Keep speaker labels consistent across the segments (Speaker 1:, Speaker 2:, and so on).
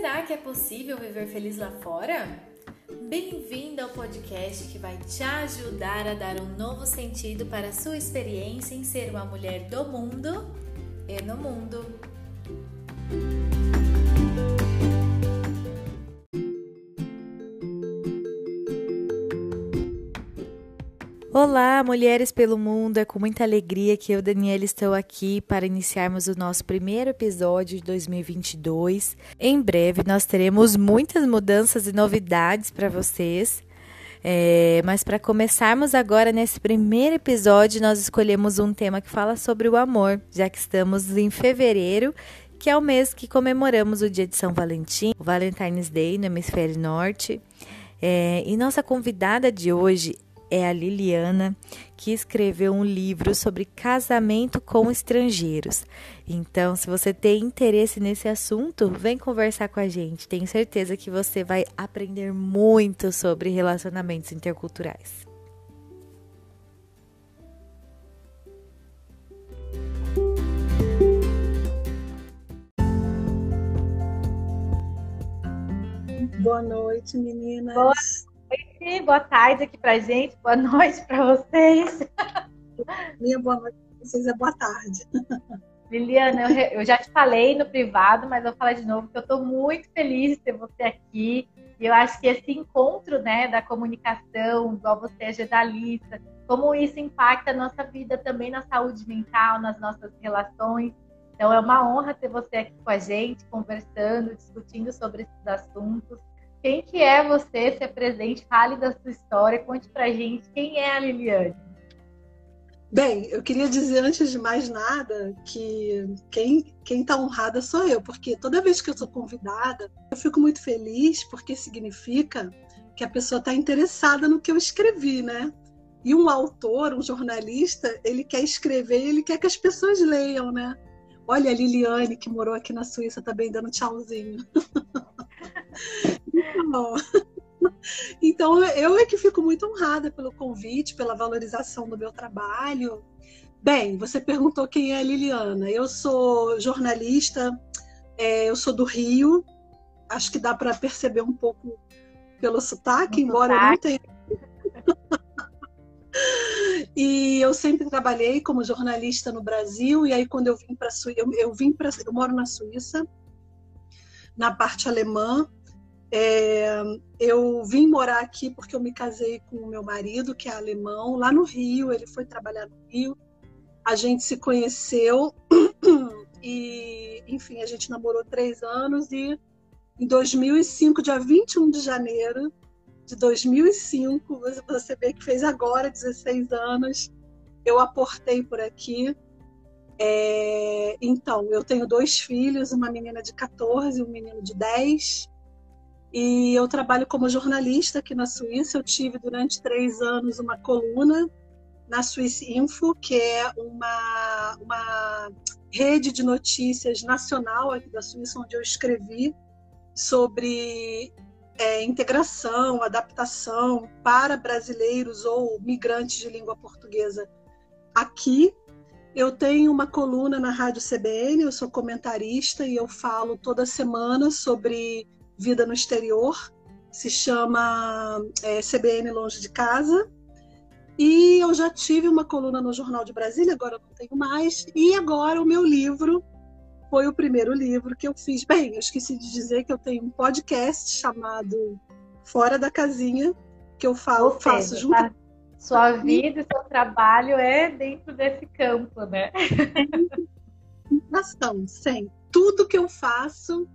Speaker 1: Será que é possível viver feliz lá fora? Bem-vindo ao podcast que vai te ajudar a dar um novo sentido para a sua experiência em ser uma mulher do mundo e no mundo. Olá, mulheres pelo mundo! É com muita alegria que eu Daniela estou aqui para iniciarmos o nosso primeiro episódio de 2022. Em breve nós teremos muitas mudanças e novidades para vocês. É, mas para começarmos agora nesse primeiro episódio, nós escolhemos um tema que fala sobre o amor, já que estamos em fevereiro, que é o mês que comemoramos o dia de São Valentim, o Valentine's Day no hemisfério norte. É, e nossa convidada de hoje é a Liliana, que escreveu um livro sobre casamento com estrangeiros. Então, se você tem interesse nesse assunto, vem conversar com a gente. Tenho certeza que você vai aprender muito sobre relacionamentos interculturais.
Speaker 2: Boa noite, meninas.
Speaker 1: Boa noite, boa tarde aqui pra gente, boa noite para vocês.
Speaker 2: Minha boa noite para vocês é boa tarde.
Speaker 1: Liliana, eu, já te falei no privado, mas eu vou falar de novo que eu estou muito feliz de ter você aqui. E eu acho que esse encontro né, da comunicação, igual você é jornalista, como isso impacta a nossa vida também na saúde mental, nas nossas relações. Então é uma honra ter você aqui com a gente, conversando, discutindo sobre esses assuntos. Quem que é você, se presente, fale da sua história, conte pra gente quem é a Liliane.
Speaker 2: Bem, eu queria dizer antes de mais nada que quem quem está honrada sou eu, porque toda vez que eu sou convidada, eu fico muito feliz porque significa que a pessoa está interessada no que eu escrevi, né? E um autor, um jornalista, ele quer escrever, ele quer que as pessoas leiam, né? Olha a Liliane que morou aqui na Suíça também dando tchauzinho. Então, eu é que fico muito honrada pelo convite, pela valorização do meu trabalho. Bem, você perguntou quem é a Liliana. Eu sou jornalista, é, eu sou do Rio. Acho que dá para perceber um pouco pelo sotaque, embora eu não tenha. e eu sempre trabalhei como jornalista no Brasil. E aí, quando eu vim para Suíça, eu, eu vim para, eu moro na Suíça, na parte alemã. É, eu vim morar aqui porque eu me casei com o meu marido, que é alemão, lá no Rio. Ele foi trabalhar no Rio. A gente se conheceu e, enfim, a gente namorou três anos. E em 2005, dia 21 de janeiro de 2005, você vê que fez agora 16 anos, eu aportei por aqui. É, então, eu tenho dois filhos, uma menina de 14 e um menino de 10. E eu trabalho como jornalista aqui na Suíça. Eu tive durante três anos uma coluna na Swiss Info, que é uma, uma rede de notícias nacional aqui da Suíça, onde eu escrevi sobre é, integração, adaptação para brasileiros ou migrantes de língua portuguesa aqui. Eu tenho uma coluna na Rádio CBN, eu sou comentarista e eu falo toda semana sobre vida no exterior, se chama é, CBN Longe de Casa. E eu já tive uma coluna no Jornal de Brasília, agora não tenho mais. E agora o meu livro foi o primeiro livro que eu fiz. Bem, eu esqueci de dizer que eu tenho um podcast chamado Fora da Casinha, que eu falo, seja, faço junto. Tá?
Speaker 1: Sua vida e seu trabalho é dentro desse campo, né?
Speaker 2: Nação, sim. Tudo que eu faço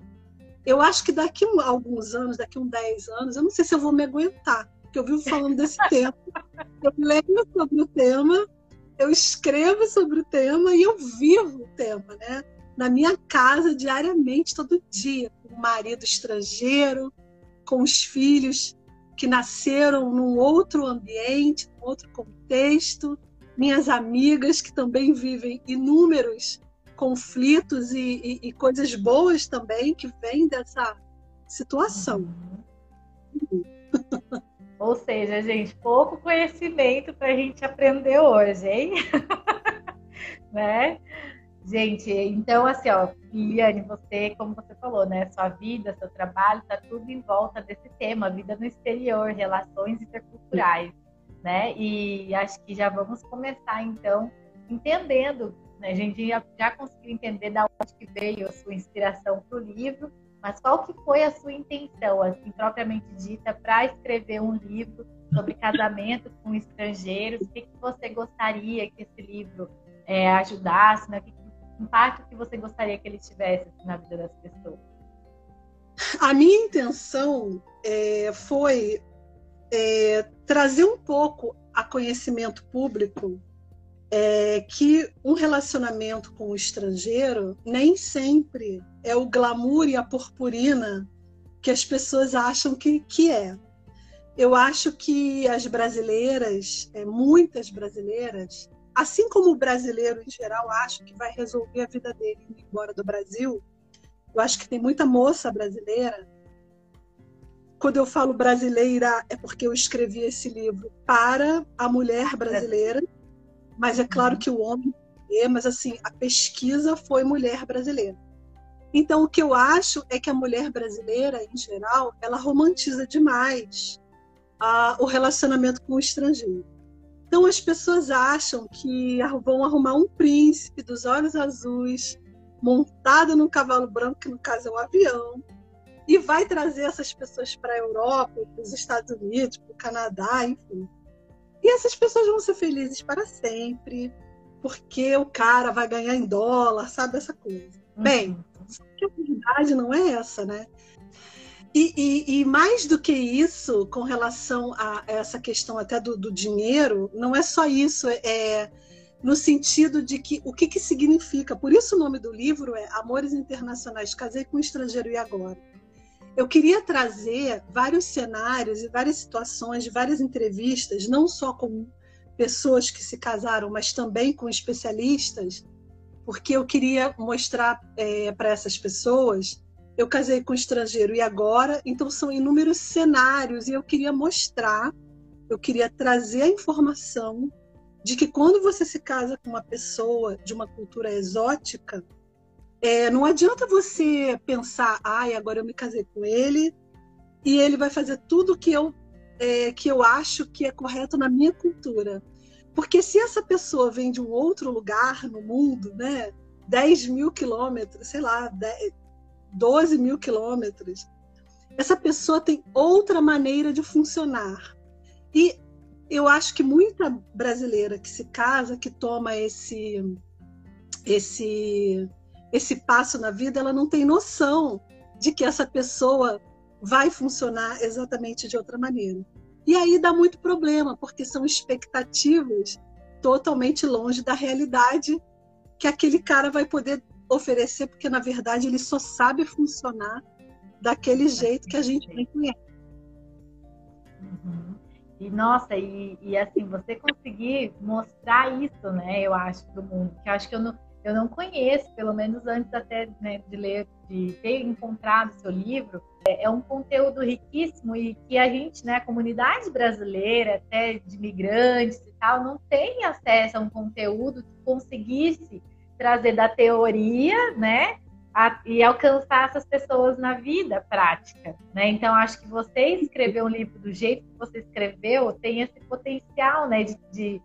Speaker 2: eu acho que daqui a alguns anos, daqui a uns 10 anos, eu não sei se eu vou me aguentar, porque eu vivo falando desse tema. Eu leio sobre o tema, eu escrevo sobre o tema e eu vivo o tema, né? Na minha casa, diariamente, todo dia, com o marido estrangeiro, com os filhos que nasceram num outro ambiente, num outro contexto, minhas amigas que também vivem inúmeros conflitos e, e, e coisas boas também que vêm dessa situação.
Speaker 1: Uhum. Ou seja, gente, pouco conhecimento para a gente aprender hoje, hein? né? Gente, então assim, ó, Liliane, você, como você falou, né, sua vida, seu trabalho, tá tudo em volta desse tema, vida no exterior, relações interculturais, né? E acho que já vamos começar então entendendo, né? A gente já, já conseguiu entender da onde que veio a sua inspiração para o livro, mas qual que foi a sua intenção, assim, propriamente dita, para escrever um livro sobre casamento com estrangeiros? O que, que você gostaria que esse livro é, ajudasse, né? Que impacto que você gostaria que ele tivesse assim, na vida das pessoas?
Speaker 2: A minha intenção é, foi é, trazer um pouco a conhecimento público é, que um relacionamento com o estrangeiro nem sempre é o glamour e a purpurina que as pessoas acham que, que é. Eu acho que as brasileiras, é, muitas brasileiras, assim como o brasileiro em geral acha que vai resolver a vida dele indo embora do Brasil, eu acho que tem muita moça brasileira. Quando eu falo brasileira, é porque eu escrevi esse livro para a mulher brasileira, mas é claro uhum. que o homem é, mas assim, a pesquisa foi mulher brasileira. Então, o que eu acho é que a mulher brasileira, em geral, ela romantiza demais uh, o relacionamento com o estrangeiro. Então as pessoas acham que vão arrumar um príncipe dos olhos azuis, montado num cavalo branco, que no caso é um avião, e vai trazer essas pessoas para a Europa, para os Estados Unidos, para o Canadá, enfim. E essas pessoas vão ser felizes para sempre, porque o cara vai ganhar em dólar, sabe essa coisa. Uhum. Bem, a verdade não é essa, né? E, e, e, mais do que isso, com relação a essa questão até do, do dinheiro, não é só isso, é, é no sentido de que o que, que significa. Por isso o nome do livro é Amores Internacionais, Casei com um Estrangeiro e Agora. Eu queria trazer vários cenários e várias situações de várias entrevistas, não só com pessoas que se casaram, mas também com especialistas, porque eu queria mostrar é, para essas pessoas eu casei com um estrangeiro e agora, então são inúmeros cenários e eu queria mostrar, eu queria trazer a informação de que quando você se casa com uma pessoa de uma cultura exótica, é, não adianta você pensar, ai, agora eu me casei com ele e ele vai fazer tudo que eu é, que eu acho que é correto na minha cultura. Porque se essa pessoa vem de um outro lugar no mundo, né, 10 mil quilômetros, sei lá, 10, 12 mil quilômetros, essa pessoa tem outra maneira de funcionar. E eu acho que muita brasileira que se casa, que toma esse esse esse passo na vida, ela não tem noção de que essa pessoa vai funcionar exatamente de outra maneira. E aí dá muito problema, porque são expectativas totalmente longe da realidade que aquele cara vai poder oferecer, porque na verdade ele só sabe funcionar daquele jeito que a gente nem conhece.
Speaker 1: Uhum. E nossa, e, e, assim, você conseguir mostrar isso, né, eu acho, para o mundo, que eu acho que eu não, eu não conheço, pelo menos antes até né, de ler, de ter encontrado seu livro, é, é, um conteúdo riquíssimo e que a gente, né, a comunidade brasileira, até de imigrantes e tal, não tem acesso a um conteúdo que conseguisse trazer da teoria, né? A, e alcançar essas pessoas na vida prática, né? Então acho que você escrever um livro do jeito que você escreveu tem esse potencial, né? De, de,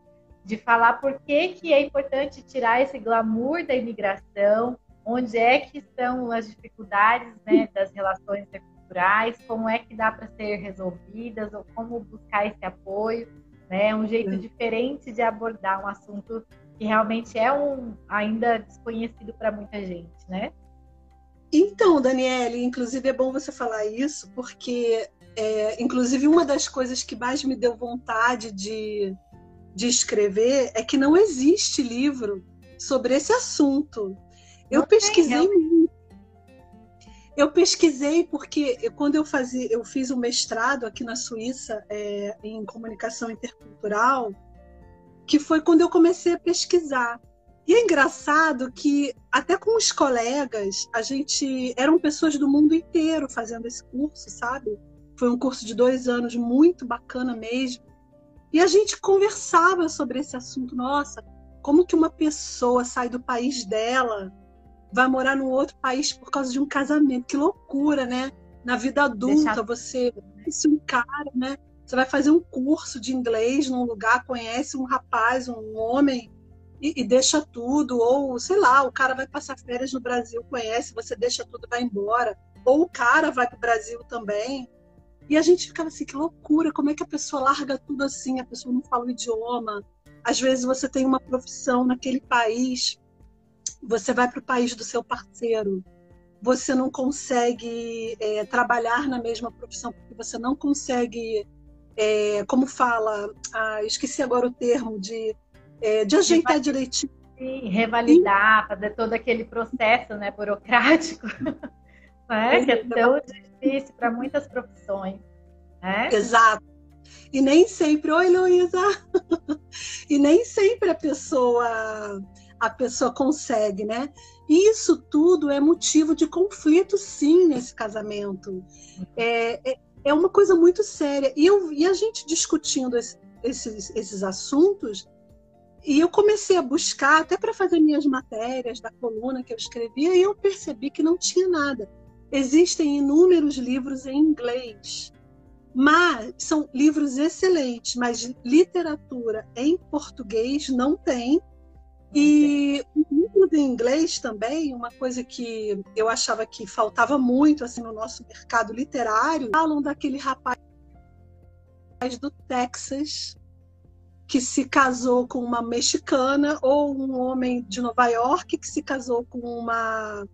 Speaker 1: de falar por que, que é importante tirar esse glamour da imigração, onde é que estão as dificuldades né, das relações interculturais, como é que dá para ser resolvidas, ou como buscar esse apoio, né? Um jeito diferente de abordar um assunto que realmente é um ainda desconhecido para muita gente, né?
Speaker 2: Então, Daniele, inclusive é bom você falar isso, porque é, inclusive uma das coisas que mais me deu vontade de, de escrever é que não existe livro sobre esse assunto. Eu não pesquisei muito. Eu pesquisei porque quando eu fazia, eu fiz um mestrado aqui na Suíça é, em comunicação intercultural que foi quando eu comecei a pesquisar. E é engraçado que até com os colegas, a gente eram pessoas do mundo inteiro fazendo esse curso, sabe? Foi um curso de dois anos muito bacana mesmo. E a gente conversava sobre esse assunto. Nossa, Como que uma pessoa sai do país dela, vai morar num outro país por causa de um casamento? Que loucura, né? Na vida adulta, Deixar... você conhece um cara, né? Você vai fazer um curso de inglês num lugar, conhece um rapaz, um homem, e, e, deixa tudo. Ou, sei lá, o cara vai passar férias no Brasil, conhece, você deixa tudo e vai embora. Ou o cara vai para o Brasil também. E a gente ficava assim, que loucura, como é que a pessoa larga tudo assim? A pessoa não fala o idioma. Às vezes você tem uma profissão naquele país, você vai para o país do seu parceiro, você não consegue é, trabalhar na mesma profissão porque você não consegue, é, como fala, ah, esqueci agora o termo de é, de ajeitar direitinho.
Speaker 1: Sim, revalidar, fazer todo aquele processo né, burocrático. né? Que é tão para muitas profissões. Né?
Speaker 2: Exato. E nem sempre, oi Luísa! e nem sempre a pessoa a pessoa consegue, né? Isso tudo é motivo de conflito, sim, nesse casamento. É, é, é uma coisa muito séria. E, eu, e a gente discutindo esse, esses, esses assuntos, e eu comecei a buscar, até para fazer minhas matérias da coluna que eu escrevia, e eu percebi que não tinha nada. Existem inúmeros livros em inglês, mas são livros excelentes, mas literatura em português não tem. E livros em inglês também, uma coisa que eu achava que faltava muito assim no nosso mercado literário, falam daquele rapaz do Texas que se casou com uma mexicana ou um homem de Nova York que se casou com uma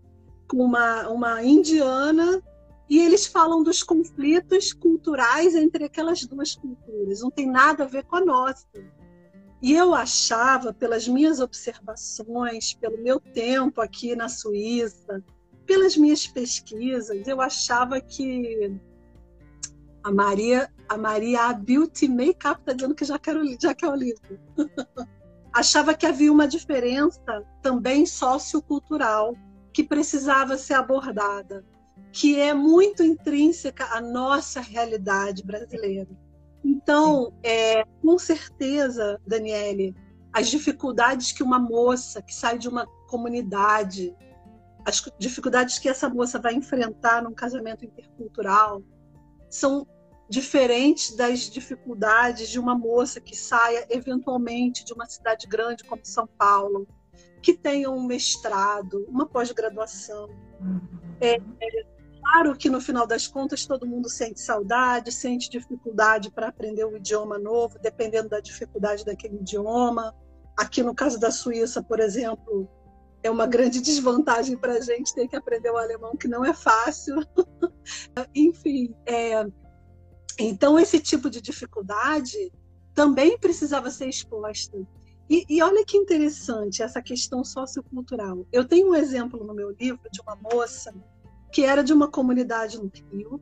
Speaker 2: uma, uma indiana e eles falam dos conflitos culturais entre aquelas duas culturas. Não tem nada a ver com a nossa. E eu achava, pelas minhas observações, pelo meu tempo aqui na Suíça, pelas minhas pesquisas, eu achava que a Maria a Maria Beauty Makeup está dizendo que já, quero, já quer o livro. Achava que havia uma diferença também sociocultural que precisava ser abordada, que é muito intrínseca à nossa realidade brasileira. Então, é, com certeza, Daniele, as dificuldades que uma moça que sai de uma comunidade, as dificuldades que essa moça vai enfrentar num casamento intercultural, são diferente das dificuldades de uma moça que saia eventualmente de uma cidade grande como São Paulo, que tenha um mestrado, uma pós-graduação. Uhum. É, é, claro que no final das contas todo mundo sente saudade, sente dificuldade para aprender um idioma novo, dependendo da dificuldade daquele idioma. Aqui no caso da Suíça, por exemplo, é uma grande desvantagem para a gente ter que aprender o alemão, que não é fácil. Enfim, é, então, esse tipo de dificuldade também precisava ser exposta. E, e, olha que interessante essa questão sociocultural. Eu tenho um exemplo no meu livro de uma moça que era de uma comunidade no Rio.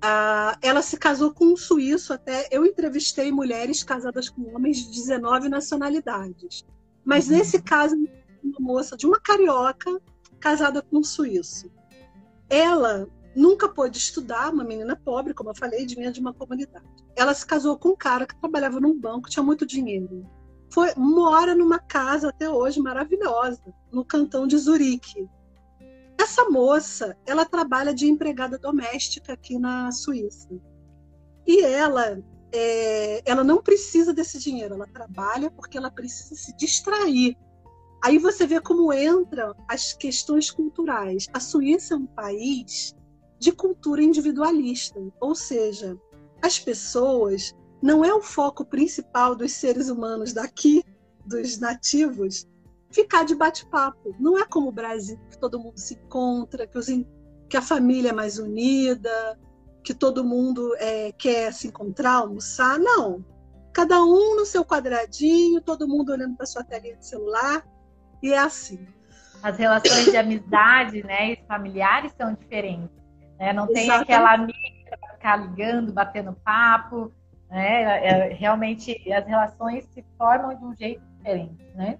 Speaker 2: Ah, ela se casou com um suíço até. Eu entrevistei mulheres casadas com homens de 19 nacionalidades. Mas uhum. nesse caso, uma moça de uma carioca casada com um suíço. Ela nunca pôde estudar, uma menina pobre, como eu falei, de vinha de uma comunidade. Ela se casou com um cara que trabalhava num banco, tinha muito dinheiro. Foi, mora numa casa até hoje maravilhosa, no cantão de Zurique. Essa moça, ela trabalha de empregada doméstica aqui na Suíça. E ela, é, ela não precisa desse dinheiro, ela trabalha porque ela precisa se distrair. Aí você vê como entram as questões culturais. A Suíça é um país de cultura individualista, ou seja, as pessoas não é o foco principal dos seres humanos daqui, dos nativos, ficar de bate-papo. Não é como o Brasil, que todo mundo se encontra, que, os, que a família é mais unida, que todo mundo é, quer se encontrar, almoçar. Não. Cada um no seu quadradinho, todo mundo olhando para sua telinha de celular, e é assim.
Speaker 1: As relações de amizade né, e familiares são diferentes. Né? Não tem Exatamente. aquela amiga para ficar ligando, batendo papo. Né? É, realmente as relações se formam de um jeito diferente. Né?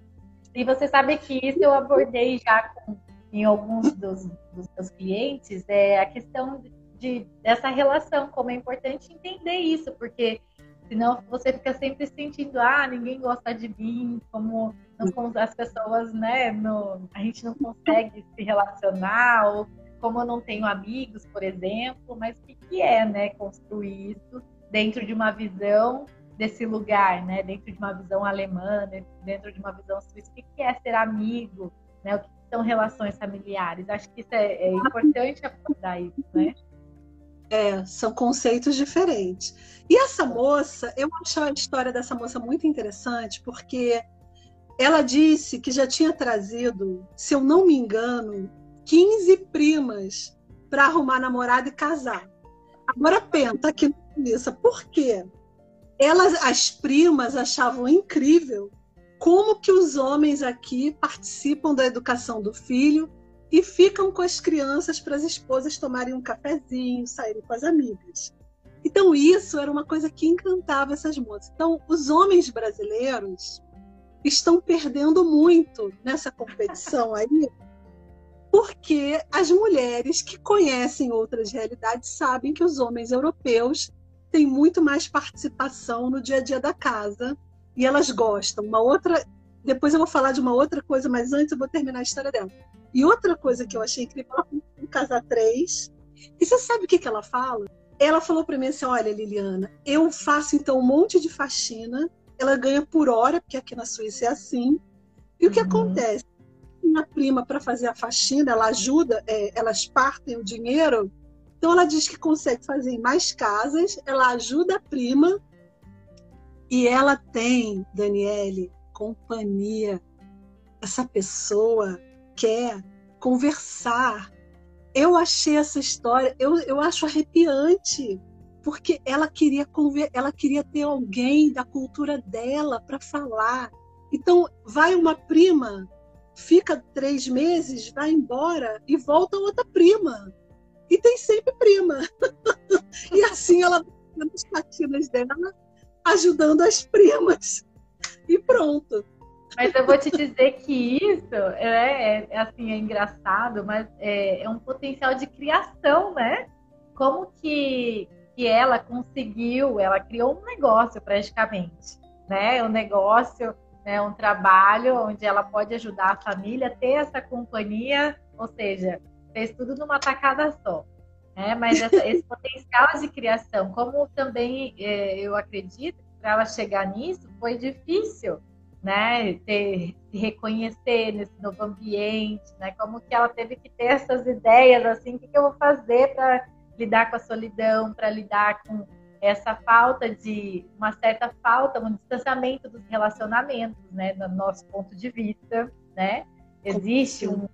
Speaker 1: E você sabe que isso eu abordei já com, em alguns dos, dos meus clientes, é a questão de, dessa relação, como é importante entender isso, porque senão você fica sempre sentindo, ah, ninguém gosta de mim, como não, as pessoas, né, no, a gente não consegue se relacionar, ou como eu não tenho amigos, por exemplo, mas o que, que é, né, construir isso dentro de uma visão desse lugar, né, dentro de uma visão alemã, dentro de uma visão suíça, o que, que é ser amigo, né, o que são relações familiares. Acho que isso é, é importante abordar isso, né?
Speaker 2: É, são conceitos diferentes. E essa moça, eu acho a história dessa moça muito interessante, porque ela disse que já tinha trazido, se eu não me engano, 15 primas para arrumar namorado e casar. Agora pensa aqui nisso, por quê? Elas, as primas achavam incrível como que os homens aqui participam da educação do filho e ficam com as crianças para as esposas tomarem um cafezinho, saírem com as amigas. Então isso era uma coisa que encantava essas moças. Então os homens brasileiros estão perdendo muito nessa competição aí, porque as mulheres que conhecem outras realidades sabem que os homens europeus têm muito mais participação no dia a dia da casa e elas gostam. Uma outra, depois eu vou falar de uma outra coisa, mas antes eu vou terminar a história dela. E outra coisa que eu achei incrível, ela um casar três. E você sabe o que, que ela fala? Ela falou para mim assim: olha, Liliana, eu faço então um monte de faxina ela ganha por hora, porque aqui na Suíça é assim. E o que uhum. acontece? Minha prima, para fazer a faxina, ela ajuda, é, elas partem o dinheiro. Então, ela diz que consegue fazer em mais casas, ela ajuda a prima. E ela tem, Daniele, companhia. Essa pessoa quer conversar. Eu achei essa história, eu, eu acho arrepiante porque ela queria ela queria ter alguém da cultura dela para falar. Então vai uma prima, fica três meses, vai embora e volta outra prima. E tem sempre prima. e assim ela nas patinas dela, ajudando as primas. E pronto.
Speaker 1: Mas eu vou te dizer que isso é, é assim, é engraçado, mas é, é um potencial de criação, né? Como que que ela conseguiu, ela criou um negócio praticamente, né? Um negócio, né? um trabalho onde ela pode ajudar a família a ter essa companhia, ou seja, fez tudo numa tacada só. Né? Mas essa, esse potencial de criação, como também é, eu acredito para ela chegar nisso foi difícil, né? Ter, se reconhecer nesse novo ambiente, né? Como que ela teve que ter essas ideias assim, o que, que eu vou fazer para lidar com a solidão, para lidar com essa falta de uma certa falta, um distanciamento dos relacionamentos, né, do nosso ponto de vista, né? Existe um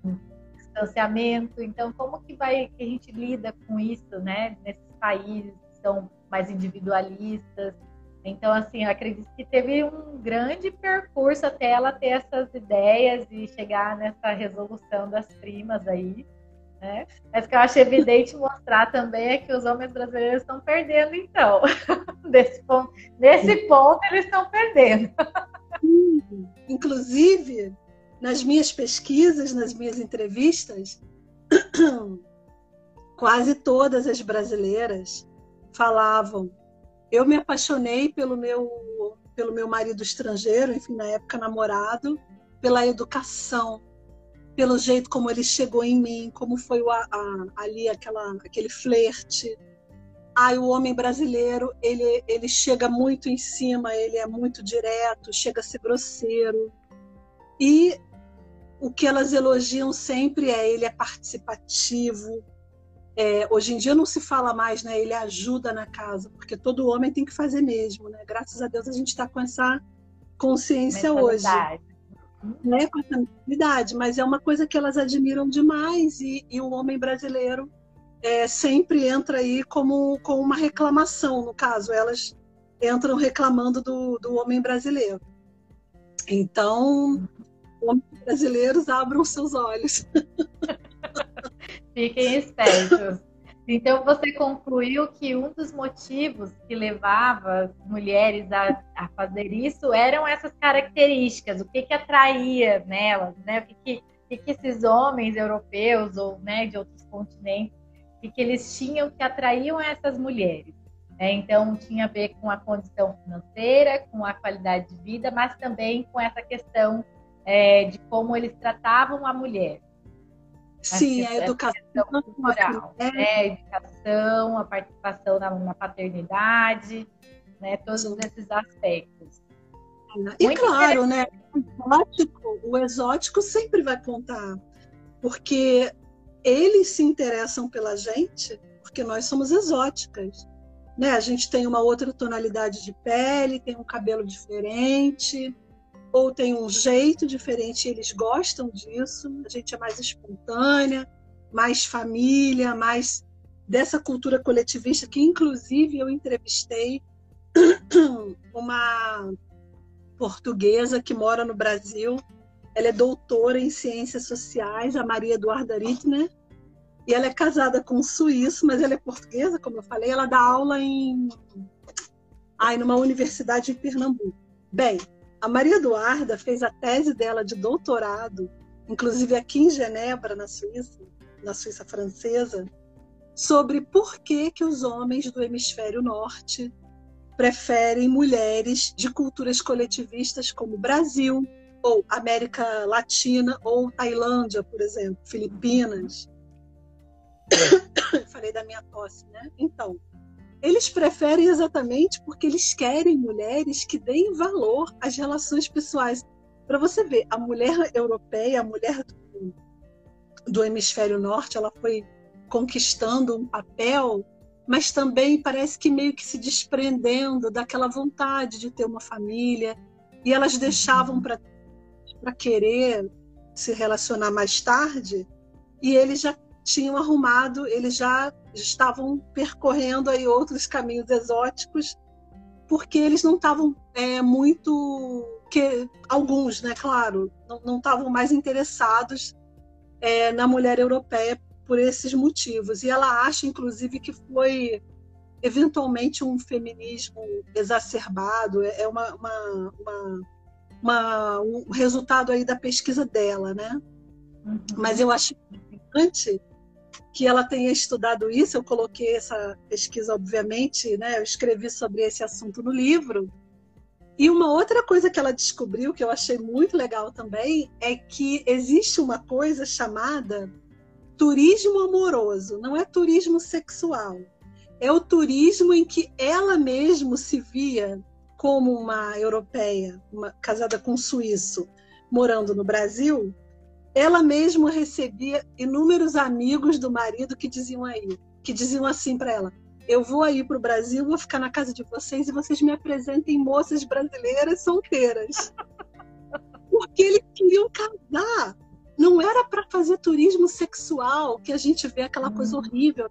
Speaker 1: distanciamento, então como que vai que a gente lida com isso, né, nesses países que são mais individualistas? Então, assim, eu acredito que teve um grande percurso até ela ter essas ideias e chegar nessa resolução das primas aí. Né? Mas que eu acho evidente mostrar também é que os homens brasileiros estão perdendo, então. Nesse ponto, nesse ponto eles estão perdendo.
Speaker 2: Inclusive, nas minhas pesquisas, nas minhas entrevistas, quase todas as brasileiras falavam: eu me apaixonei pelo meu pelo meu marido estrangeiro, enfim, na época namorado, pela educação, pelo jeito como ele chegou em mim, como foi o, a, ali aquela, aquele flerte. Ai, o homem brasileiro, ele, ele chega muito em cima, ele é muito direto, chega a ser grosseiro. E o que elas elogiam sempre é ele é participativo. É, hoje em dia não se fala mais, né? Ele ajuda na casa, porque todo homem tem que fazer mesmo, né? Graças a Deus a gente está com essa consciência hoje né, com essa mentalidade, mas é uma coisa que elas admiram demais e, e o homem brasileiro é, sempre entra aí como com uma reclamação, no caso, elas entram reclamando do, do homem brasileiro. Então, brasileiros abram seus olhos.
Speaker 1: Fiquem espertos. Então, você concluiu que um dos motivos que levava as mulheres a, a fazer isso eram essas características, o que, que atraía nelas, né? O que, que, que, esses homens europeus ou né, de outros continentes, o que, eles tinham que atraíam essas mulheres. Né? Então, tinha a ver com a condição financeira, com a qualidade de vida, mas também com essa questão é, de como eles tratavam a mulher.
Speaker 2: Sim, a, a educação
Speaker 1: cultural, né? a educação, a participação na, na paternidade, né? Todos Sim. esses aspectos.
Speaker 2: E Muito claro, né? O exótico, o exótico sempre vai contar, porque eles se interessam pela gente porque nós somos exóticas. Né? A gente tem uma outra tonalidade de pele, tem um cabelo diferente, ou tem um jeito diferente, eles gostam disso. A gente é mais espontânea, mais família, mais dessa cultura coletivista, que inclusive eu entrevistei uma portuguesa que mora no Brasil. Ela é doutora em ciências sociais, a Maria Eduarda Rittner, e ela é casada com um suíço, mas ela é portuguesa, como eu falei. Ela dá aula em, ai, numa universidade em Pernambuco. Bem, a Maria Eduarda fez a tese dela de doutorado, inclusive aqui em Genebra, na Suíça, na Suíça francesa, sobre por que, que os homens do hemisfério norte preferem mulheres de culturas coletivistas como Brasil, ou América Latina, ou Tailândia, por exemplo, Filipinas. Falei da minha tosse, né? Então, eles preferem exatamente porque eles querem mulheres que deem valor às relações pessoais. Para você ver, a mulher europeia, a mulher do, do hemisfério norte, ela foi conquistando um papel, mas também parece que meio que se desprendendo daquela vontade de ter uma família. E elas deixavam para querer se relacionar mais tarde, e eles já tinham arrumado, eles já estavam percorrendo aí outros caminhos exóticos, porque eles não estavam é, muito que alguns, né, claro, não estavam mais interessados é, na mulher europeia por esses motivos. E ela acha, inclusive, que foi eventualmente um feminismo exacerbado, é, é uma, uma, uma, uma um resultado aí da pesquisa dela, né? Uhum. Mas eu acho importante que ela tenha estudado isso. Eu coloquei essa pesquisa, obviamente, né? Eu escrevi sobre esse assunto no livro. E uma outra coisa que ela descobriu, que eu achei muito legal também, é que existe uma coisa chamada turismo amoroso. Não é turismo sexual. É o turismo em que ela mesma se via como uma europeia, uma, casada com um suíço, morando no Brasil, ela mesma recebia inúmeros amigos do marido que diziam aí, que diziam assim para ela: eu vou aí para o Brasil, vou ficar na casa de vocês e vocês me apresentem moças brasileiras solteiras. Porque eles queriam casar. Não era para fazer turismo sexual, que a gente vê aquela coisa hum. horrível.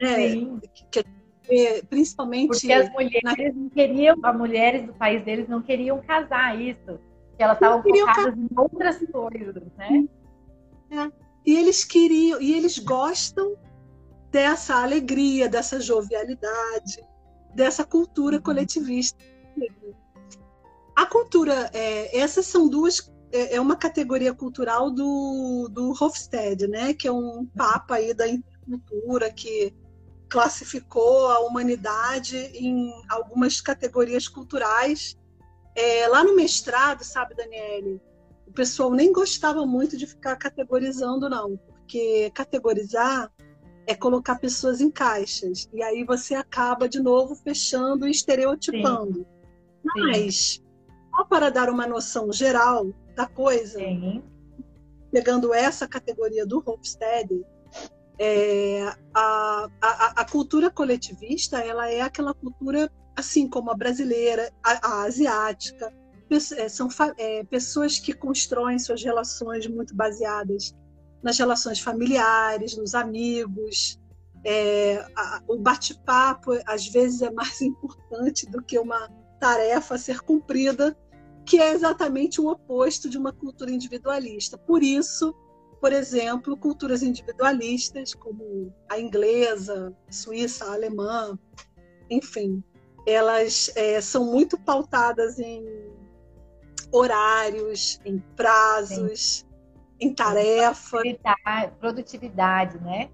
Speaker 2: Né? Que, que, principalmente.
Speaker 1: Porque as mulheres na... não queriam, as mulheres do país deles não queriam casar isso elas estavam focadas em outras coisas, né? É.
Speaker 2: E eles queriam, e eles gostam dessa alegria, dessa jovialidade, dessa cultura uhum. coletivista. A cultura, é, essas são duas, é, é, uma categoria cultural do, do Hofstede, né? Que é um papa aí da intercultura que classificou a humanidade em algumas categorias culturais é, lá no mestrado, sabe, Daniele, o pessoal nem gostava muito de ficar categorizando, não, porque categorizar é colocar pessoas em caixas. E aí você acaba, de novo, fechando e estereotipando. Sim. Mas, só para dar uma noção geral da coisa, Sim. pegando essa categoria do Hofstede, é, a, a, a cultura coletivista ela é aquela cultura assim como a brasileira, a, a asiática, é, são é, pessoas que constroem suas relações muito baseadas nas relações familiares, nos amigos. É, a, o bate-papo, às vezes, é mais importante do que uma tarefa a ser cumprida, que é exatamente o oposto de uma cultura individualista. Por isso, por exemplo, culturas individualistas, como a inglesa, a suíça, a alemã, enfim, elas é, são muito pautadas em horários, em prazos, Sim. em tarefa.
Speaker 1: Produtividade, produtividade, né?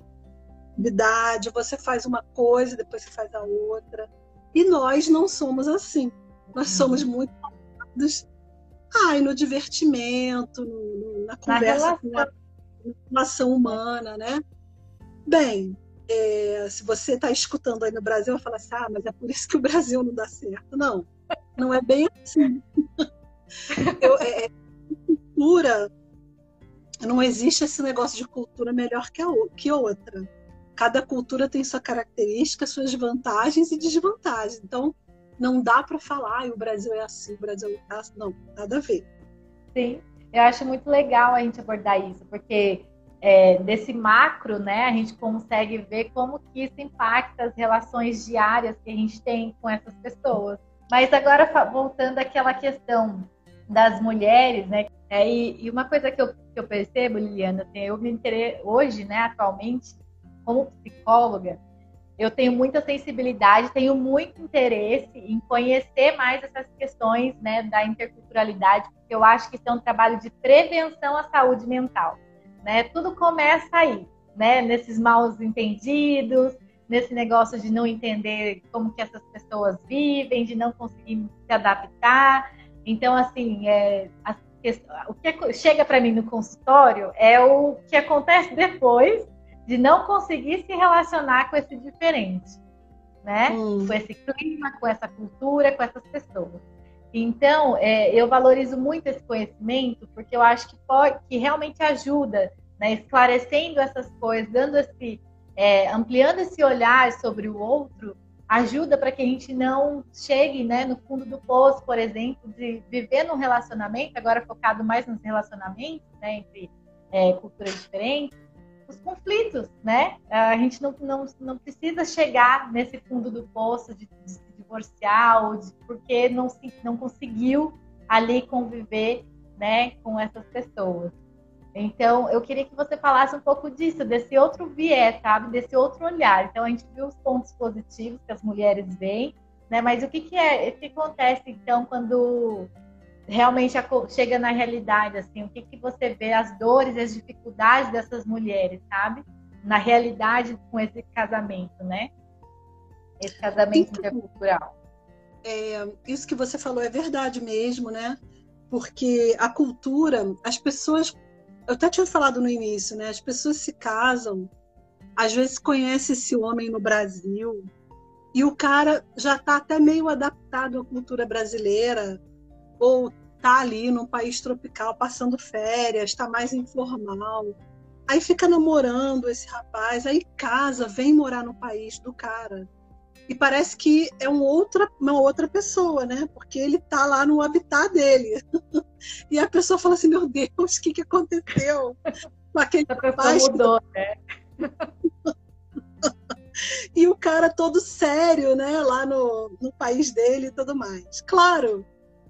Speaker 2: Produtividade, você faz uma coisa, depois você faz a outra. E nós não somos assim. Nós uhum. somos muito pautados e no divertimento, no, no, na conversa na com a relação humana, né? Bem, é, se você está escutando aí no Brasil, vai falar assim, ah, mas é por isso que o Brasil não dá certo. Não, não é bem assim. Eu, é, é, cultura, não existe esse negócio de cultura melhor que, a, que outra. Cada cultura tem sua característica, suas vantagens e desvantagens. Então, não dá para falar, ah, o Brasil é assim, o Brasil é assim. Não, nada a ver.
Speaker 1: Sim, eu acho muito legal a gente abordar isso, porque é, desse macro, né, a gente consegue ver como que isso impacta as relações diárias que a gente tem com essas pessoas. Mas agora voltando àquela questão das mulheres, né, é, e, e, uma coisa que eu, que eu percebo, Liliana, assim, eu me interesse hoje, né, atualmente, como psicóloga, eu tenho muita sensibilidade, tenho muito interesse em conhecer mais essas questões né, da interculturalidade, porque eu acho que isso é um trabalho de prevenção à saúde mental. Né? Tudo começa aí, né? nesses maus entendidos, nesse negócio de não entender como que essas pessoas vivem, de não conseguir se adaptar. Então, assim, é, o que chega para mim no consultório é o que acontece depois de não conseguir se relacionar com esse diferente, né? Hum. Com esse clima, com essa cultura, com essas pessoas. Então, é, eu valorizo muito esse conhecimento porque eu acho que pode, que realmente ajuda, né? Esclarecendo essas coisas, dando esse, é, ampliando esse olhar sobre o outro, ajuda para que a gente não chegue, né, no fundo do poço, por exemplo, de viver num relacionamento agora focado mais nos relacionamentos, né, entre é, culturas diferentes os conflitos, né? A gente não, não, não precisa chegar nesse fundo do poço de, de divorciar ou de, porque não, se, não conseguiu ali conviver né, com essas pessoas. Então, eu queria que você falasse um pouco disso, desse outro viés, sabe? Desse outro olhar. Então, a gente viu os pontos positivos que as mulheres veem, né? Mas o que, que é, o que acontece então quando realmente chega na realidade, assim, o que, que você vê, as dores, as dificuldades dessas mulheres, sabe? Na realidade com esse casamento, né? Esse casamento então, intercultural.
Speaker 2: É, isso que você falou é verdade mesmo, né? Porque a cultura, as pessoas, eu até tinha falado no início, né? As pessoas se casam, às vezes conhece esse homem no Brasil e o cara já está até meio adaptado à cultura brasileira, ou tá ali num país tropical passando férias, está mais informal. Aí fica namorando esse rapaz, aí casa, vem morar no país do cara. E parece que é um outra, uma outra pessoa, né? Porque ele tá lá no habitat dele. e a pessoa fala assim: Meu Deus, o que, que aconteceu? Com aquele
Speaker 1: a rapaz mudou, né?
Speaker 2: e o cara todo sério, né? Lá no, no país dele e tudo mais. Claro,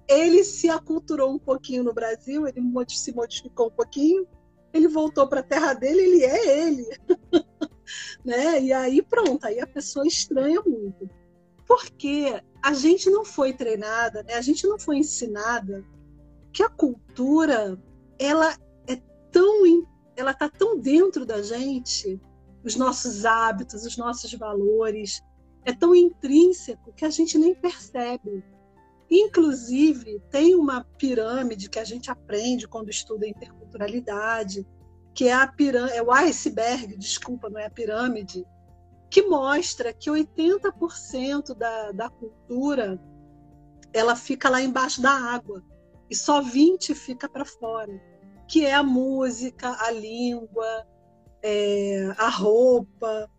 Speaker 2: ele se aculturou um pouquinho no Brasil, ele se modificou um pouquinho, ele voltou para a terra dele, ele é ele. Né? E aí pronto, aí a pessoa estranha muito. Porque a gente não foi treinada, né? a gente não foi ensinada que a cultura ela é tão ela está tão dentro da gente, os nossos hábitos, os nossos valores, é tão intrínseco que a gente nem percebe. Inclusive, tem uma pirâmide que a gente aprende quando estuda interculturalidade, que é a pirâmide, é o iceberg, desculpa, não é a pirâmide, que mostra que 80% da, da cultura ela fica lá embaixo da água e só 20 fica para fora, que é a música, a língua, é, a roupa,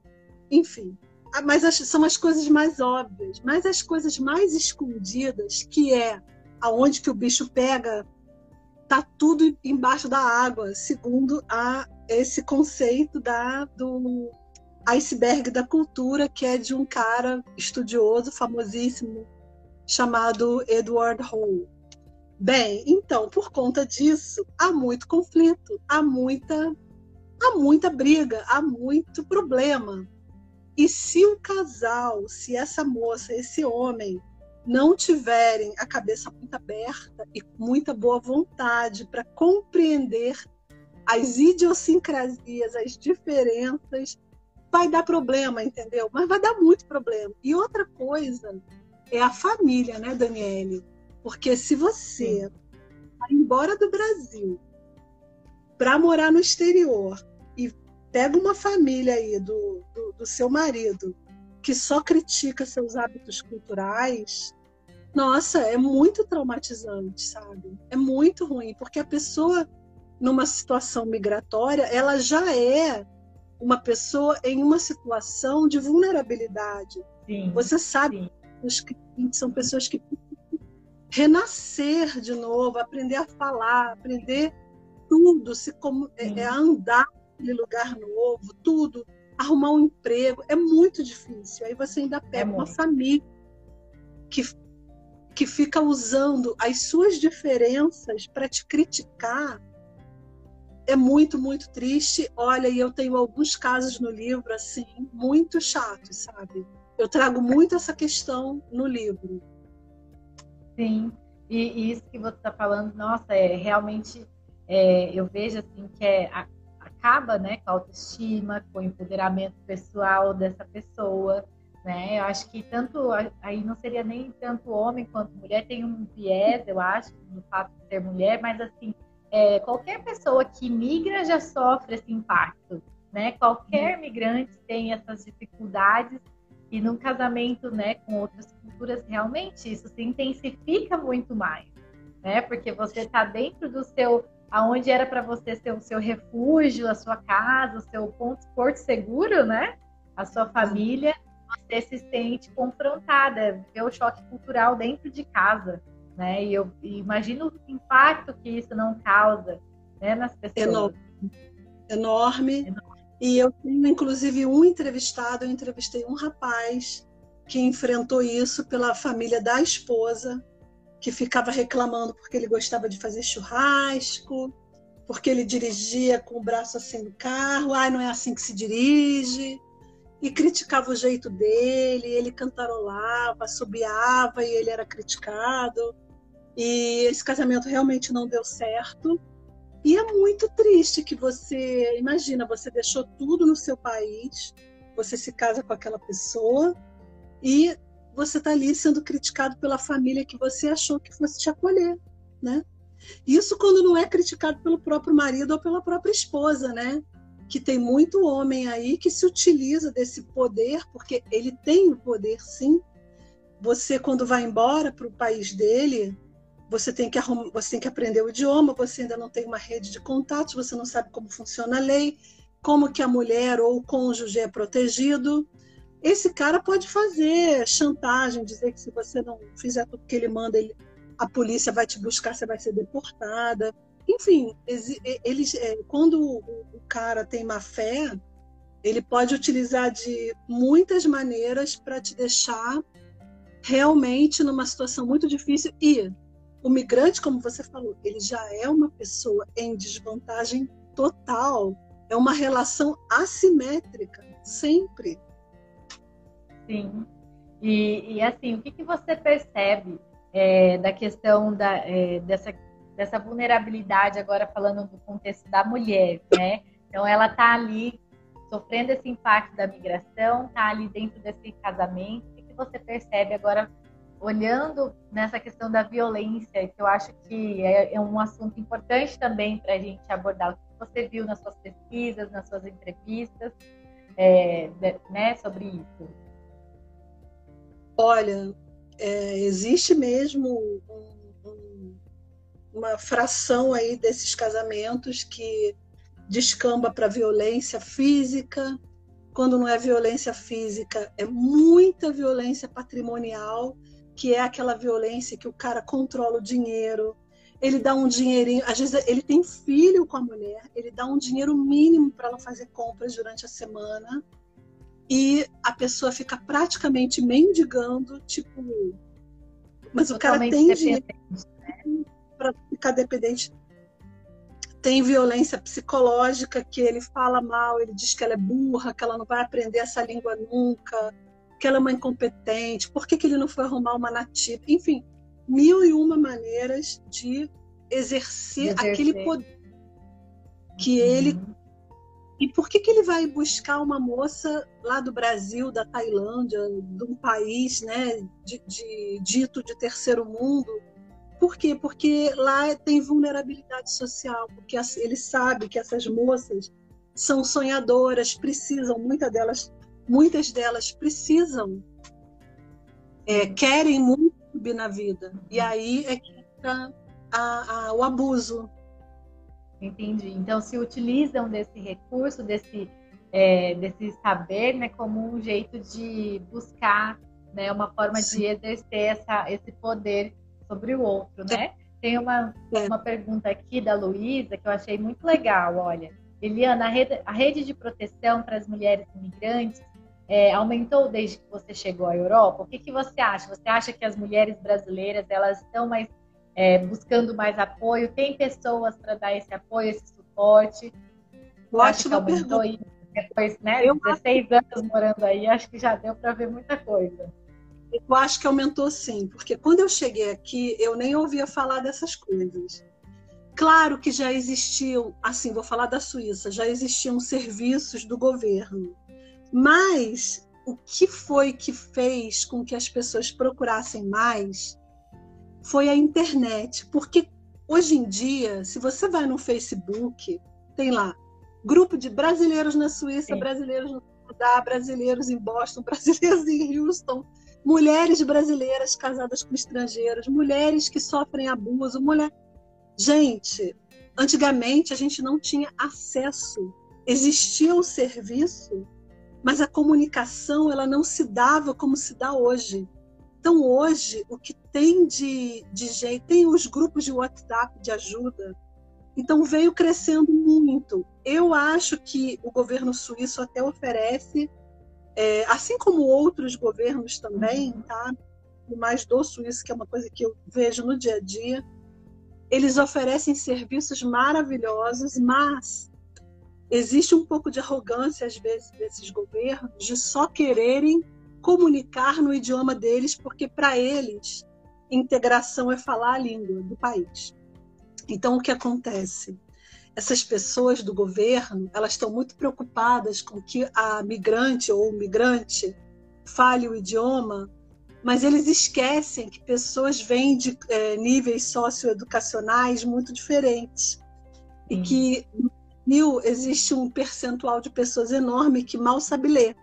Speaker 2: enfim. Ah, mas são as coisas mais óbvias, mas as coisas mais escondidas, que é aonde que o bicho pega, tá tudo embaixo da água, segundo a esse conceito da do iceberg da cultura, que é de um cara estudioso famosíssimo chamado Edward Hall. Bem, então, por conta disso, há muito conflito, há muita há muita briga, há muito problema e se o casal, se essa moça, esse homem, não tiverem a cabeça muito aberta e muita boa vontade para compreender as idiosincrasias, as diferenças, vai dar problema, entendeu? Mas vai dar muito problema. E outra coisa é a família, né, Daniele? Porque se você vai embora do Brasil para morar no exterior e pega uma família aí do, do, do seu marido que só critica seus hábitos culturais, nossa, é muito traumatizante, sabe? É muito ruim, porque a pessoa, numa situação migratória, ela já é uma pessoa em uma situação de vulnerabilidade. Sim, Você sabe, que os clientes são pessoas que renascer de novo, aprender a falar, aprender tudo, se como, é, é andar naquele lugar novo, tudo arrumar um emprego, é muito difícil. Aí você ainda pega é uma família que, que fica usando as suas diferenças para te criticar. É muito, muito triste. Olha, e eu tenho alguns casos no livro, assim, muito chatos, sabe? Eu trago muito essa questão no livro.
Speaker 1: Sim, e, e isso que você está falando, nossa, é realmente, é, eu vejo assim que é acaba né, com a autoestima, com o empoderamento pessoal dessa pessoa. Né? Eu acho que tanto aí não seria nem tanto homem quanto mulher, tem um viés, eu acho, no fato de ser mulher, mas assim, é, qualquer pessoa que migra já sofre esse impacto. Né? Qualquer migrante tem essas dificuldades e num casamento né, com outras culturas, realmente isso se intensifica muito mais. Né? Porque você está dentro do seu aonde era para você ser o seu refúgio, a sua casa, o seu ponto, porto seguro, né? A sua família, você se sente confrontada, vê o choque cultural dentro de casa, né? E eu imagino o impacto que isso não causa, né, nas pessoas.
Speaker 2: Enorme. Enorme. Enorme. E eu tenho, inclusive, um entrevistado, eu entrevistei um rapaz que enfrentou isso pela família da esposa, que ficava reclamando porque ele gostava de fazer churrasco, porque ele dirigia com o braço assim no carro, ai, não é assim que se dirige, e criticava o jeito dele, ele cantarolava, assobiava e ele era criticado. E esse casamento realmente não deu certo. E é muito triste que você, imagina, você deixou tudo no seu país, você se casa com aquela pessoa e você está ali sendo criticado pela família que você achou que fosse te acolher, né? Isso quando não é criticado pelo próprio marido ou pela própria esposa, né? Que tem muito homem aí que se utiliza desse poder, porque ele tem o poder, sim. Você, quando vai embora para o país dele, você tem, que você tem que aprender o idioma, você ainda não tem uma rede de contatos, você não sabe como funciona a lei, como que a mulher ou o cônjuge é protegido. Esse cara pode fazer chantagem, dizer que se você não fizer tudo que ele manda, ele, a polícia vai te buscar, você vai ser deportada. Enfim, eles, é, quando o cara tem má fé, ele pode utilizar de muitas maneiras para te deixar realmente numa situação muito difícil. E o migrante, como você falou, ele já é uma pessoa em desvantagem total. É uma relação assimétrica, sempre.
Speaker 1: Sim. E, e assim, o que, que você percebe é, da questão da, é, dessa, dessa vulnerabilidade, agora falando do contexto da mulher, né? Então, ela está ali sofrendo esse impacto da migração, está ali dentro desse casamento. O que, que você percebe agora, olhando nessa questão da violência, que eu acho que é, é um assunto importante também para a gente abordar. O que você viu nas suas pesquisas, nas suas entrevistas, é, né, sobre isso?
Speaker 2: Olha, é, existe mesmo um, um, uma fração aí desses casamentos que descamba para violência física. Quando não é violência física, é muita violência patrimonial, que é aquela violência que o cara controla o dinheiro, ele dá um dinheirinho, às vezes ele tem filho com a mulher, ele dá um dinheiro mínimo para ela fazer compras durante a semana e a pessoa fica praticamente mendigando, tipo. Mas o cara tem dinheiro né? para ficar dependente. Tem violência psicológica que ele fala mal, ele diz que ela é burra, que ela não vai aprender essa língua nunca, que ela é uma incompetente, por que, que ele não foi arrumar uma nativa? Enfim, mil e uma maneiras de exercer, exercer. aquele poder que uhum. ele e por que, que ele vai buscar uma moça lá do Brasil, da Tailândia, de um país né, de, de, dito de terceiro mundo? por quê? Porque lá tem vulnerabilidade social, porque ele sabe que essas moças são sonhadoras, precisam, muitas delas, muitas delas precisam, é, querem muito subir na vida. E aí é que entra a, a, o abuso.
Speaker 1: Entendi. Então se utilizam desse recurso, desse, é, desse saber, né, como um jeito de buscar né, uma forma Sim. de exercer essa, esse poder sobre o outro, né? Tem uma, é. uma pergunta aqui da Luísa que eu achei muito legal, olha. Eliana, a rede, a rede de proteção para as mulheres imigrantes é, aumentou desde que você chegou à Europa? O que, que você acha? Você acha que as mulheres brasileiras elas estão mais é, buscando mais apoio? Tem pessoas para dar esse apoio, esse suporte?
Speaker 2: Ótima pergunta. Isso?
Speaker 1: Depois, né, eu 16 anos morando aí, acho que já deu para ver muita coisa.
Speaker 2: Eu acho que aumentou sim, porque quando eu cheguei aqui, eu nem ouvia falar dessas coisas. Claro que já existiam, assim, vou falar da Suíça, já existiam serviços do governo, mas o que foi que fez com que as pessoas procurassem mais foi a internet, porque hoje em dia, se você vai no Facebook, tem lá grupo de brasileiros na Suíça, Sim. brasileiros no Canadá, brasileiros em Boston, brasileiros em Houston, mulheres brasileiras casadas com estrangeiros, mulheres que sofrem abuso, mulher. Gente, antigamente a gente não tinha acesso. Existia o serviço, mas a comunicação ela não se dava como se dá hoje. Então hoje o que tem de, de jeito, tem os grupos de WhatsApp de ajuda. Então veio crescendo muito. Eu acho que o governo suíço até oferece é, assim como outros governos também, tá? mais do Suíço, que é uma coisa que eu vejo no dia a dia, eles oferecem serviços maravilhosos, mas existe um pouco de arrogância, às vezes, desses governos, de só quererem comunicar no idioma deles, porque para eles integração é falar a língua do país. Então, o que acontece? essas pessoas do governo elas estão muito preocupadas com que a migrante ou o migrante fale o idioma, mas eles esquecem que pessoas vêm de é, níveis socioeducacionais muito diferentes e que no Brasil existe um percentual de pessoas enorme que mal sabe ler.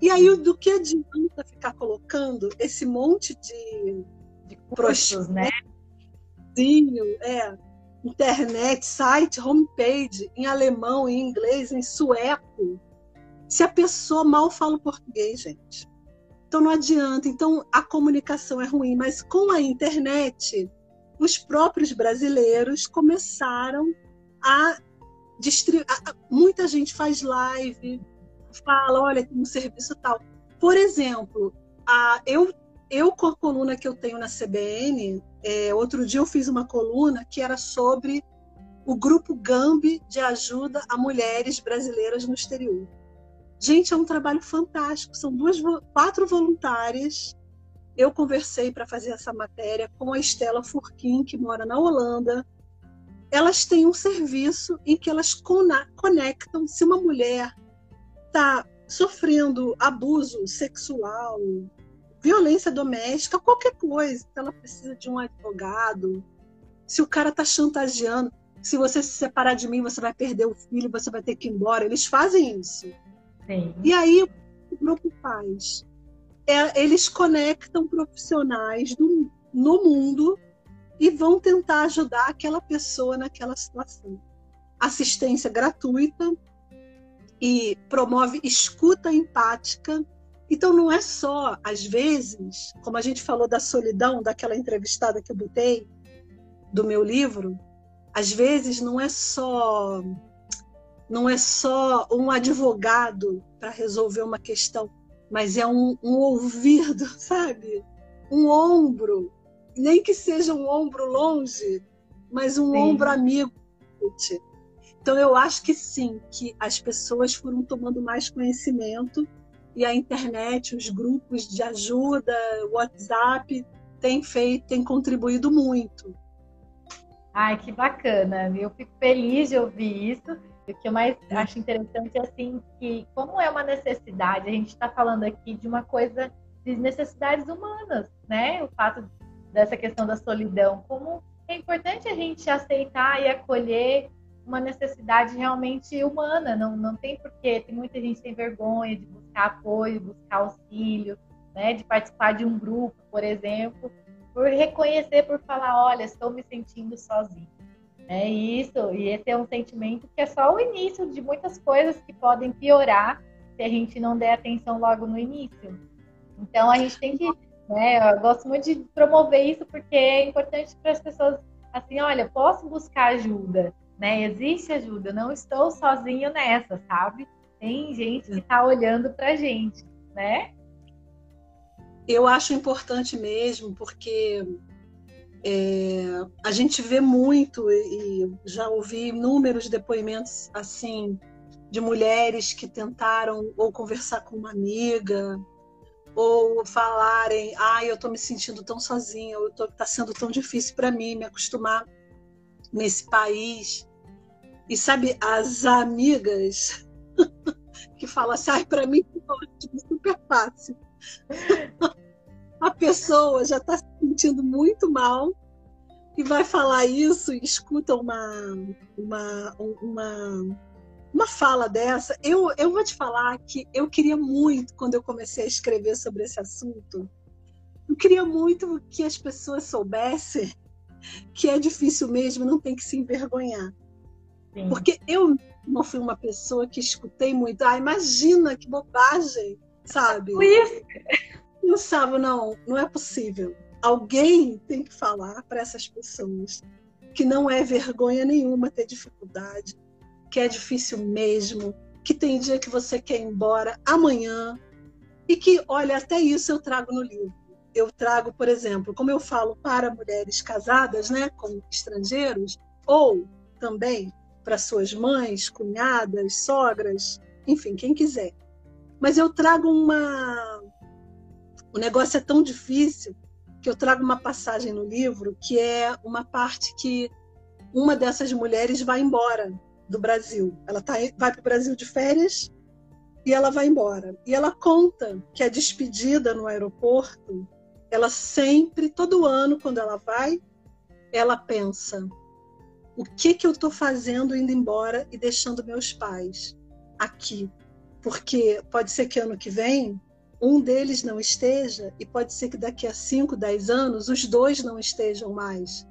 Speaker 2: E aí, do que adianta ficar colocando esse monte de
Speaker 1: cursos, né?
Speaker 2: É, internet, site, homepage, em alemão, em inglês, em sueco, se a pessoa mal fala o português, gente. Então não adianta. Então a comunicação é ruim, mas com a internet, os próprios brasileiros começaram a distribuir. Muita gente faz live, fala, olha, tem um serviço tal. Por exemplo, a, eu, eu com a coluna que eu tenho na CBN, é, outro dia eu fiz uma coluna que era sobre o grupo Gambi de ajuda a mulheres brasileiras no exterior. Gente, é um trabalho fantástico. São duas, quatro voluntárias. Eu conversei para fazer essa matéria com a Estela Furquim, que mora na Holanda. Elas têm um serviço em que elas conectam se uma mulher está sofrendo abuso sexual, violência doméstica, qualquer coisa. Se ela precisa de um advogado, se o cara tá chantageando, se você se separar de mim, você vai perder o filho, você vai ter que ir embora. Eles fazem isso.
Speaker 1: Sim.
Speaker 2: E aí o grupo faz. É, eles conectam profissionais do, no mundo e vão tentar ajudar aquela pessoa naquela situação. Assistência gratuita e promove escuta empática então não é só, às vezes, como a gente falou da solidão, daquela entrevistada que eu botei, do meu livro, às vezes não é só não é só um advogado para resolver uma questão, mas é um, um ouvido, sabe? Um ombro, nem que seja um ombro longe, mas um sim. ombro amigo. Então eu acho que sim, que as pessoas foram tomando mais conhecimento e a internet, os grupos de ajuda, o WhatsApp, tem feito, tem contribuído muito.
Speaker 1: Ai, que bacana. Eu fico feliz de ouvir isso. O que eu mais acho interessante é assim que, como é uma necessidade, a gente está falando aqui de uma coisa de necessidades humanas, né? O fato dessa questão da solidão, como é importante a gente aceitar e acolher uma necessidade realmente humana, não, não tem porquê, tem muita gente tem vergonha de buscar apoio, buscar auxílio, né, de participar de um grupo, por exemplo, por reconhecer, por falar, olha, estou me sentindo sozinho. É isso, e esse é um sentimento que é só o início de muitas coisas que podem piorar se a gente não der atenção logo no início. Então a gente tem que, né, eu gosto muito de promover isso porque é importante para as pessoas assim, olha, posso buscar ajuda, né? Existe ajuda, não estou sozinho nessa, sabe? Tem gente que está olhando para a gente, né?
Speaker 2: Eu acho importante mesmo, porque é, a gente vê muito e já ouvi inúmeros depoimentos assim de mulheres que tentaram ou conversar com uma amiga ou falarem, ah, eu estou me sentindo tão sozinha, ou está sendo tão difícil para mim me acostumar nesse país. E sabe, as amigas que falam assim, ah, para mim é super fácil. a pessoa já está se sentindo muito mal e vai falar isso escuta uma, uma, uma, uma fala dessa. Eu, eu vou te falar que eu queria muito, quando eu comecei a escrever sobre esse assunto, eu queria muito que as pessoas soubessem que é difícil mesmo, não tem que se envergonhar. Sim. Porque eu não fui uma pessoa que escutei muito, ah, imagina que bobagem, sabe?
Speaker 1: Isso
Speaker 2: pensava, não, não é possível. Alguém tem que falar para essas pessoas que não é vergonha nenhuma ter dificuldade, que é difícil mesmo, que tem dia que você quer ir embora amanhã e que, olha, até isso eu trago no livro. Eu trago, por exemplo, como eu falo para mulheres casadas, né, com estrangeiros, ou também para suas mães, cunhadas, sogras, enfim, quem quiser. Mas eu trago uma o negócio é tão difícil que eu trago uma passagem no livro que é uma parte que uma dessas mulheres vai embora do Brasil. Ela tá, vai para o Brasil de férias e ela vai embora. E ela conta que a despedida no aeroporto, ela sempre, todo ano, quando ela vai, ela pensa: o que que eu estou fazendo indo embora e deixando meus pais aqui? Porque pode ser que ano que vem um deles não esteja, e pode ser que daqui a 5, 10 anos os dois não estejam mais.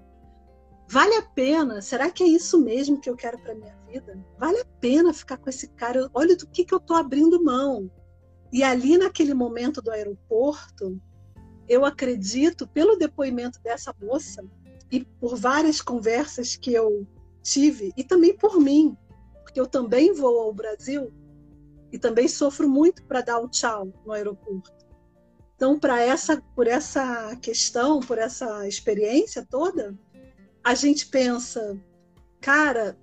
Speaker 2: Vale a pena? Será que é isso mesmo que eu quero para minha vida? Vale a pena ficar com esse cara? Olha do que, que eu estou abrindo mão. E ali naquele momento do aeroporto, eu acredito, pelo depoimento dessa moça e por várias conversas que eu tive, e também por mim, porque eu também vou ao Brasil e também sofro muito para dar o tchau no aeroporto. Então, para essa, por essa questão, por essa experiência toda, a gente pensa, cara,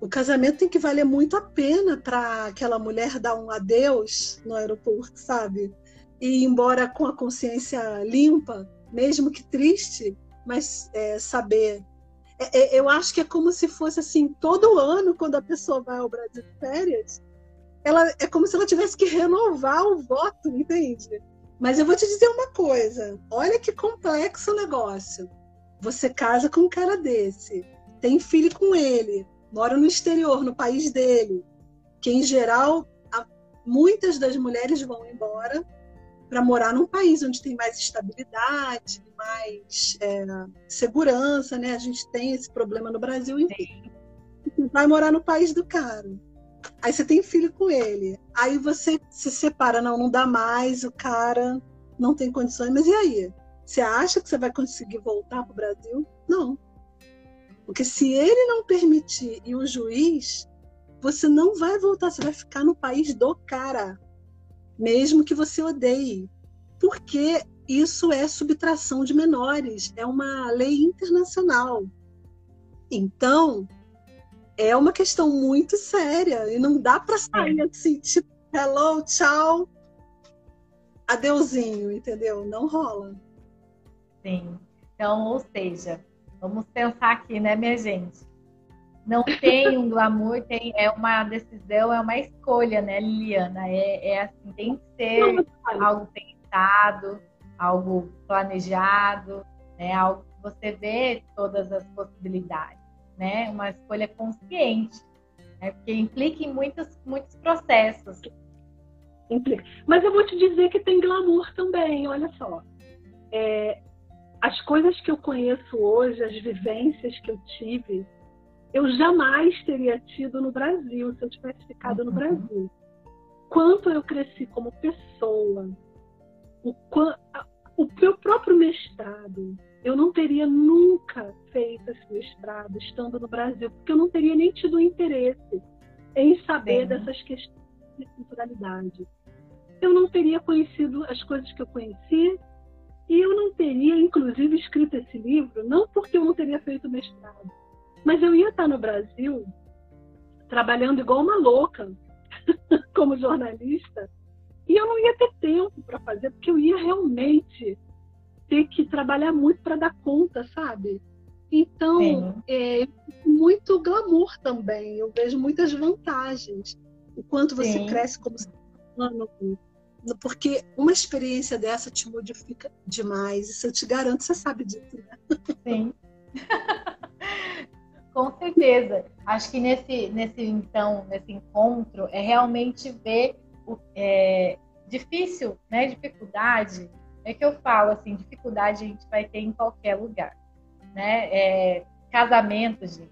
Speaker 2: o casamento tem que valer muito a pena para aquela mulher dar um adeus no aeroporto, sabe? E ir embora com a consciência limpa, mesmo que triste, mas é, saber. É, é, eu acho que é como se fosse assim, todo ano, quando a pessoa vai ao Brasil de férias, ela é como se ela tivesse que renovar o voto, entende? Mas eu vou te dizer uma coisa: olha que complexo o negócio. Você casa com um cara desse, tem filho com ele, mora no exterior, no país dele, que em geral muitas das mulheres vão embora para morar num país onde tem mais estabilidade, mais é, segurança, né? A gente tem esse problema no Brasil, enfim. Vai morar no país do cara. Aí você tem filho com ele. Aí você se separa, não, não dá mais, o cara não tem condições. Mas e aí? Você acha que você vai conseguir voltar para o Brasil? Não. Porque se ele não permitir e o juiz, você não vai voltar, você vai ficar no país do cara, mesmo que você odeie. Porque isso é subtração de menores, é uma lei internacional. Então, é uma questão muito séria e não dá para sair assim, tipo, hello, tchau, adeuzinho, entendeu? Não rola.
Speaker 1: Sim. Então, ou seja, vamos pensar aqui, né, minha gente? Não tem um glamour, tem, é uma decisão, é uma escolha, né, Liliana? É, é assim, tem que ser algo pensado, algo planejado, né? Algo que você vê todas as possibilidades, né? Uma escolha consciente, né? Porque implica em muitos, muitos processos.
Speaker 2: Implica. Mas eu vou te dizer que tem glamour também, olha só. É, as coisas que eu conheço hoje, as vivências que eu tive, eu jamais teria tido no Brasil se eu tivesse ficado no uhum. Brasil. Quanto eu cresci como pessoa, o, o meu próprio mestrado, eu não teria nunca feito esse mestrado estando no Brasil, porque eu não teria nem tido interesse em saber Sim. dessas questões de culturalidade. Eu não teria conhecido as coisas que eu conheci e eu não teria, inclusive, escrito esse livro, não porque eu não teria feito mestrado, mas eu ia estar no Brasil trabalhando igual uma louca como jornalista e eu não ia ter tempo para fazer, porque eu ia realmente ter que trabalhar muito para dar conta, sabe? Então, é, muito glamour também. Eu vejo muitas vantagens. O quanto você Sim. cresce como ser humano. Porque uma experiência dessa te modifica demais. Isso eu te garanto, você sabe disso, né?
Speaker 1: Sim. Com certeza. Acho que nesse, nesse então, nesse encontro, é realmente ver é, difícil, né? Dificuldade. É que eu falo assim, dificuldade a gente vai ter em qualquer lugar, né? É, casamento, gente.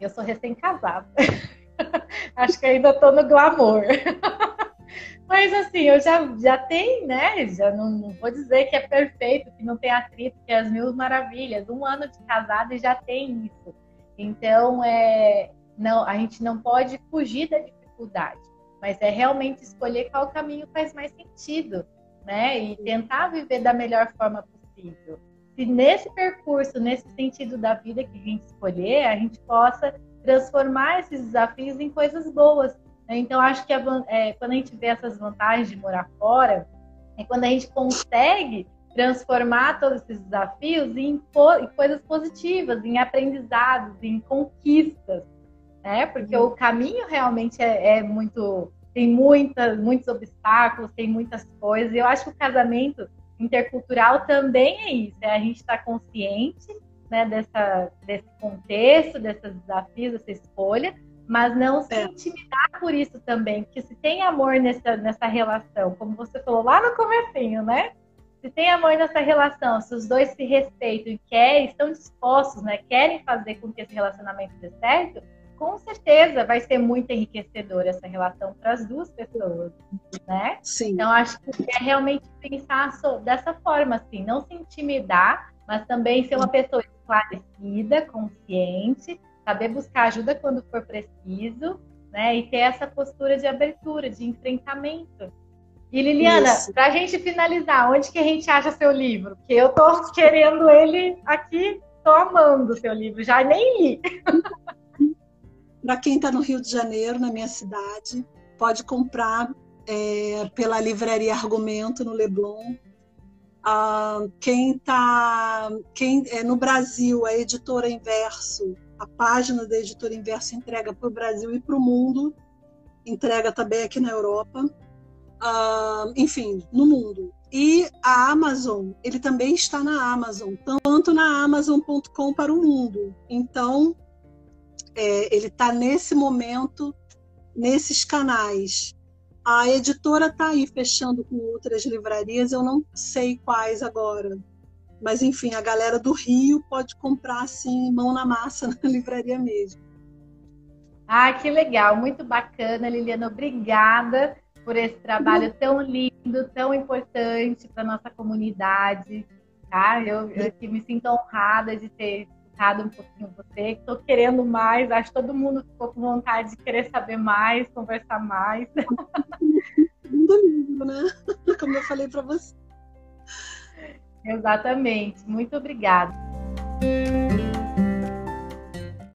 Speaker 1: Eu sou recém-casada. Acho que ainda tô no glamour. Mas assim, eu já, já tenho, né? Já não, não, vou dizer que é perfeito, que não tem atrito, que é as mil maravilhas. Um ano de casada e já tem isso. Então, é, não, a gente não pode fugir da dificuldade mas é realmente escolher qual caminho faz mais sentido, né? E tentar viver da melhor forma possível. Se nesse percurso, nesse sentido da vida que a gente escolher, a gente possa transformar esses desafios em coisas boas. Né? Então, acho que a, é, quando a gente vê essas vantagens de morar fora, é quando a gente consegue transformar todos esses desafios em, em coisas positivas, em aprendizados, em conquistas né? Porque uhum. o caminho realmente é, é, muito tem muitas muitos obstáculos, tem muitas coisas. E eu acho que o casamento intercultural também é isso, é a gente estar tá consciente, né, dessa desse contexto, desses desafios, dessa escolha, mas não se é. intimidar por isso também, porque se tem amor nessa, nessa relação, como você falou lá no comecinho, né? Se tem amor nessa relação, se os dois se respeitam e querem, estão dispostos, né, querem fazer com que esse relacionamento dê certo, com certeza vai ser muito enriquecedora essa relação para as duas pessoas, né?
Speaker 2: Sim.
Speaker 1: Então acho que é realmente pensar dessa forma, assim, não se intimidar, mas também ser uma pessoa esclarecida, consciente, saber buscar ajuda quando for preciso, né? E ter essa postura de abertura, de enfrentamento. E Liliana, para a gente finalizar, onde que a gente acha seu livro? Porque eu tô querendo ele aqui, tô amando o seu livro, já nem li.
Speaker 2: Para quem está no Rio de Janeiro, na minha cidade, pode comprar é, pela livraria Argumento no Leblon. Ah, quem está quem é no Brasil, a editora Inverso, a página da editora Inverso entrega para o Brasil e para o mundo, entrega também aqui na Europa, ah, enfim, no mundo. E a Amazon, ele também está na Amazon, tanto na Amazon.com para o mundo. Então, é, ele está nesse momento, nesses canais. A editora está aí fechando com outras livrarias, eu não sei quais agora. Mas, enfim, a galera do Rio pode comprar assim, mão na massa, na livraria mesmo.
Speaker 1: Ah, que legal, muito bacana, Liliana. Obrigada por esse trabalho tão lindo, tão importante para nossa comunidade. Tá? Eu, eu me sinto honrada de ter escutado um pouquinho você. Estou querendo mais, acho que todo mundo ficou com vontade de querer saber mais, conversar mais.
Speaker 2: Do livro, né? Como eu falei para você.
Speaker 1: Exatamente. Muito obrigada.